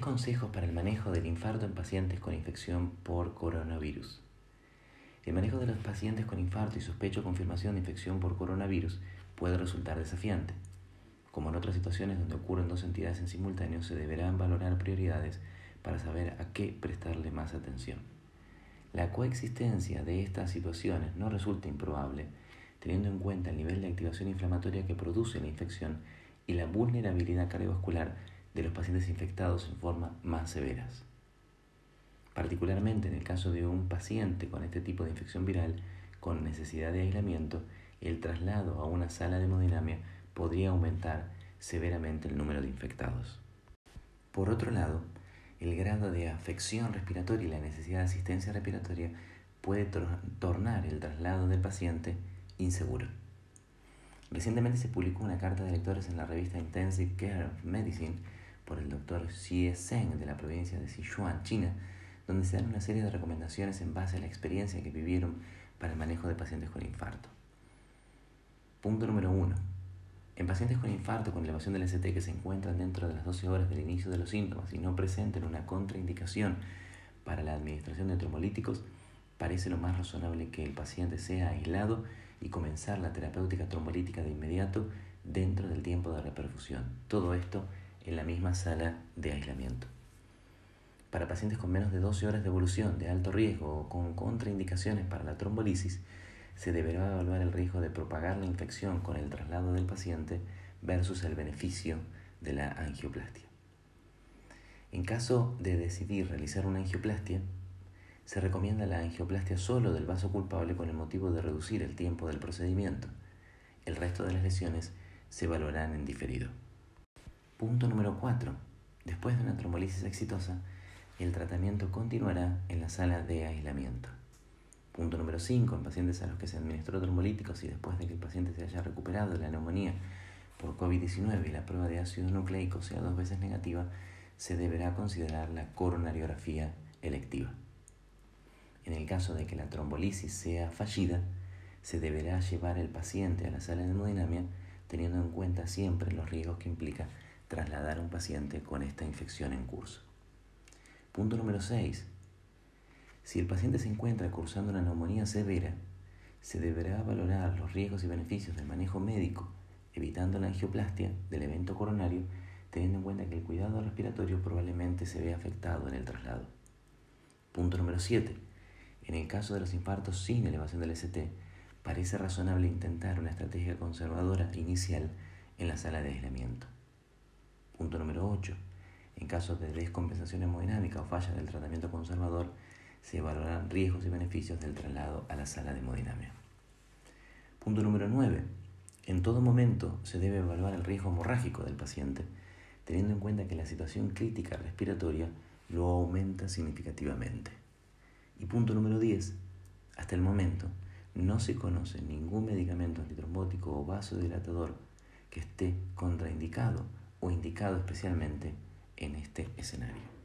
consejos para el manejo del infarto en pacientes con infección por coronavirus. El manejo de los pacientes con infarto y sospecho o confirmación de infección por coronavirus puede resultar desafiante. Como en otras situaciones donde ocurren dos entidades en simultáneo, se deberán valorar prioridades para saber a qué prestarle más atención. La coexistencia de estas situaciones no resulta improbable, teniendo en cuenta el nivel de activación inflamatoria que produce la infección y la vulnerabilidad cardiovascular de los pacientes infectados en forma más severas. Particularmente en el caso de un paciente con este tipo de infección viral con necesidad de aislamiento, el traslado a una sala de hemodinamia podría aumentar severamente el número de infectados. Por otro lado, el grado de afección respiratoria y la necesidad de asistencia respiratoria puede tornar el traslado del paciente inseguro. Recientemente se publicó una carta de lectores en la revista Intensive Care of Medicine por el doctor Xie Zheng de la provincia de Sichuan, China, donde se dan una serie de recomendaciones en base a la experiencia que vivieron para el manejo de pacientes con infarto. Punto número 1. En pacientes con infarto con elevación del ST que se encuentran dentro de las 12 horas del inicio de los síntomas y no presenten una contraindicación para la administración de trombolíticos, parece lo más razonable que el paciente sea aislado y comenzar la terapéutica trombolítica de inmediato dentro del tiempo de reperfusión. Todo esto en la misma sala de aislamiento. Para pacientes con menos de 12 horas de evolución de alto riesgo o con contraindicaciones para la trombolisis, se deberá evaluar el riesgo de propagar la infección con el traslado del paciente versus el beneficio de la angioplastia. En caso de decidir realizar una angioplastia, se recomienda la angioplastia solo del vaso culpable con el motivo de reducir el tiempo del procedimiento. El resto de las lesiones se evaluarán en diferido. Punto número 4. Después de una trombolisis exitosa, el tratamiento continuará en la sala de aislamiento. Punto número 5. En pacientes a los que se administró trombolíticos y después de que el paciente se haya recuperado de la neumonía por COVID-19 y la prueba de ácido nucleico sea dos veces negativa, se deberá considerar la coronariografía electiva. En el caso de que la trombolisis sea fallida, se deberá llevar el paciente a la sala de hemodinamia teniendo en cuenta siempre los riesgos que implica trasladar a un paciente con esta infección en curso. Punto número 6. Si el paciente se encuentra cursando una neumonía severa, se deberá valorar los riesgos y beneficios del manejo médico, evitando la angioplastia del evento coronario, teniendo en cuenta que el cuidado respiratorio probablemente se vea afectado en el traslado. Punto número 7. En el caso de los infartos sin elevación del ST, parece razonable intentar una estrategia conservadora inicial en la sala de aislamiento. Punto número 8. En caso de descompensación hemodinámica o falla del tratamiento conservador, se evaluarán riesgos y beneficios del traslado a la sala de hemodinamia. Punto número 9. En todo momento se debe evaluar el riesgo hemorrágico del paciente, teniendo en cuenta que la situación crítica respiratoria lo aumenta significativamente. Y punto número 10. Hasta el momento no se conoce ningún medicamento antitrombótico o vasodilatador que esté contraindicado o indicado especialmente en este escenario.